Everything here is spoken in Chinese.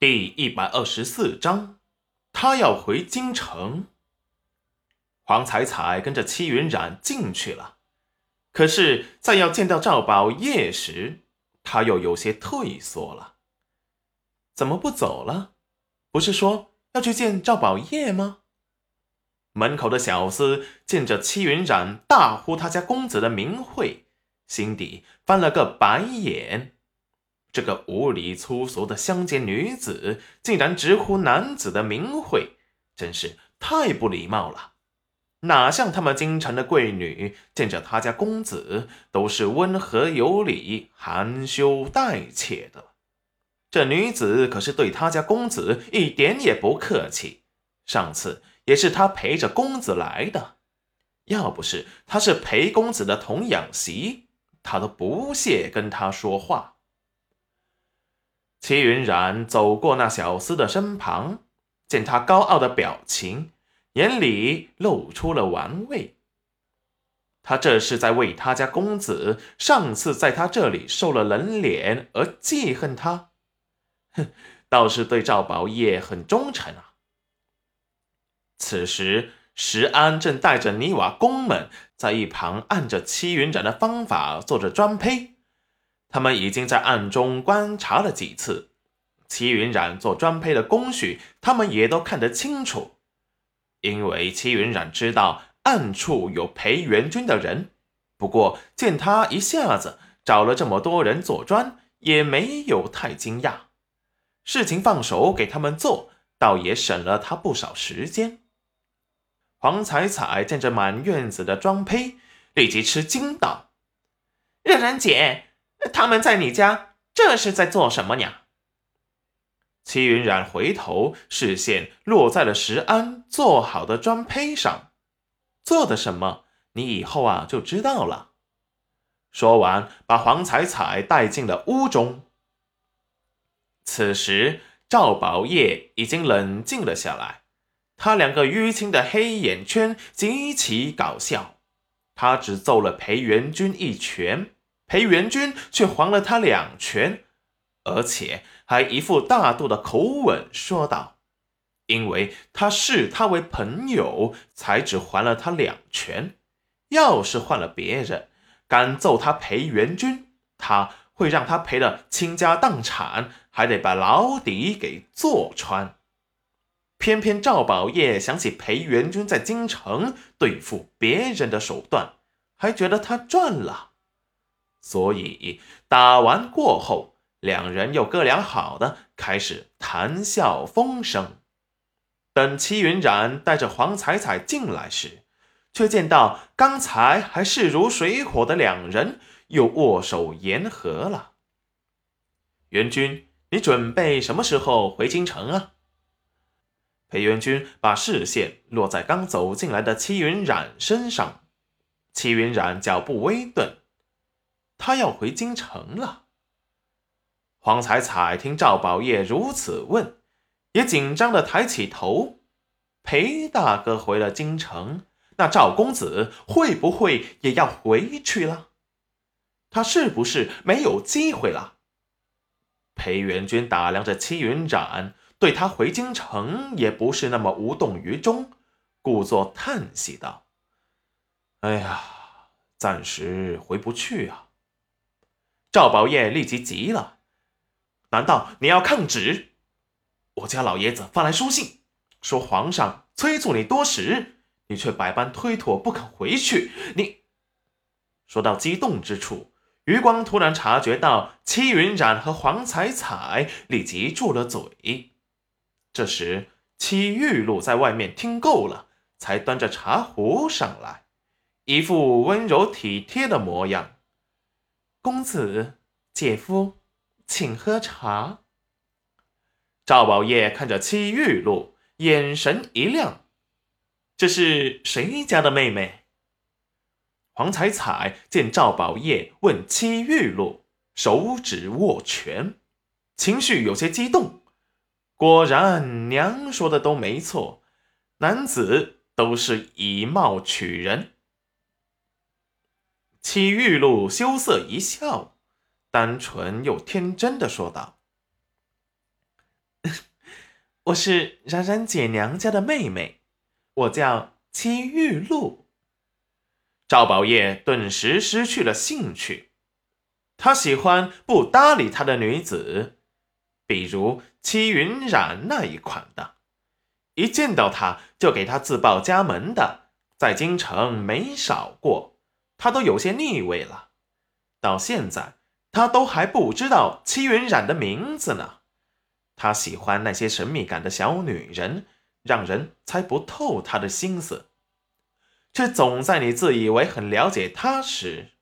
第一百二十四章，他要回京城。黄彩彩跟着戚云染进去了，可是，在要见到赵宝业时，他又有些退缩了。怎么不走了？不是说要去见赵宝业吗？门口的小厮见着戚云染大呼他家公子的名讳，心底翻了个白眼。这个无礼粗俗的乡间女子，竟然直呼男子的名讳，真是太不礼貌了。哪像他们京城的贵女，见着他家公子都是温和有礼、含羞带怯的。这女子可是对他家公子一点也不客气。上次也是他陪着公子来的，要不是他是裴公子的童养媳，他都不屑跟他说话。齐云染走过那小厮的身旁，见他高傲的表情。眼里露出了玩味，他这是在为他家公子上次在他这里受了冷脸而记恨他，哼，倒是对赵宝业很忠诚啊。此时，石安正带着泥瓦工们在一旁按着戚云染的方法做着砖坯，他们已经在暗中观察了几次，齐云染做砖坯的工序，他们也都看得清楚。因为齐云染知道暗处有裴元军的人，不过见他一下子找了这么多人做砖，也没有太惊讶。事情放手给他们做，倒也省了他不少时间。黄彩彩见着满院子的砖坯，立即吃惊道：“冉冉姐，他们在你家，这是在做什么呀？”齐云染回头，视线落在了石安做好的砖坯上。做的什么？你以后啊就知道了。说完，把黄彩彩带进了屋中。此时，赵宝业已经冷静了下来。他两个淤青的黑眼圈极其搞笑。他只揍了裴元军一拳，裴元军却还了他两拳。而且还一副大度的口吻说道：“因为他视他为朋友，才只还了他两拳。要是换了别人，敢揍他裴元军，他会让他赔的倾家荡产，还得把牢底给坐穿。偏偏赵宝业想起裴元军在京城对付别人的手段，还觉得他赚了，所以打完过后。”两人又哥俩好的开始谈笑风生。等齐云染带着黄彩彩进来时，却见到刚才还势如水火的两人又握手言和了。元军，你准备什么时候回京城啊？裴元军把视线落在刚走进来的齐云染身上。齐云染脚步微顿，他要回京城了。黄彩彩听赵宝业如此问，也紧张的抬起头。裴大哥回了京城，那赵公子会不会也要回去了？他是不是没有机会了？裴元军打量着戚云染，对他回京城也不是那么无动于衷，故作叹息道：“哎呀，暂时回不去啊。”赵宝业立即急了。难道你要抗旨？我家老爷子发来书信，说皇上催促你多时，你却百般推脱，不肯回去。你说到激动之处，余光突然察觉到戚云染和黄彩彩，立即住了嘴。这时，戚玉露在外面听够了，才端着茶壶上来，一副温柔体贴的模样。公子，姐夫。请喝茶。赵宝业看着戚玉露，眼神一亮：“这是谁家的妹妹？”黄彩彩见赵宝业问戚玉露，手指握拳，情绪有些激动。果然，娘说的都没错，男子都是以貌取人。戚玉露羞涩一笑。单纯又天真的说道：“ 我是冉冉姐娘家的妹妹，我叫戚玉露。”赵宝业顿时失去了兴趣。他喜欢不搭理他的女子，比如戚云染那一款的，一见到他就给他自报家门的，在京城没少过，他都有些腻味了。到现在，他都还不知道戚云染的名字呢。他喜欢那些神秘感的小女人，让人猜不透他的心思。却总在你自以为很了解他时，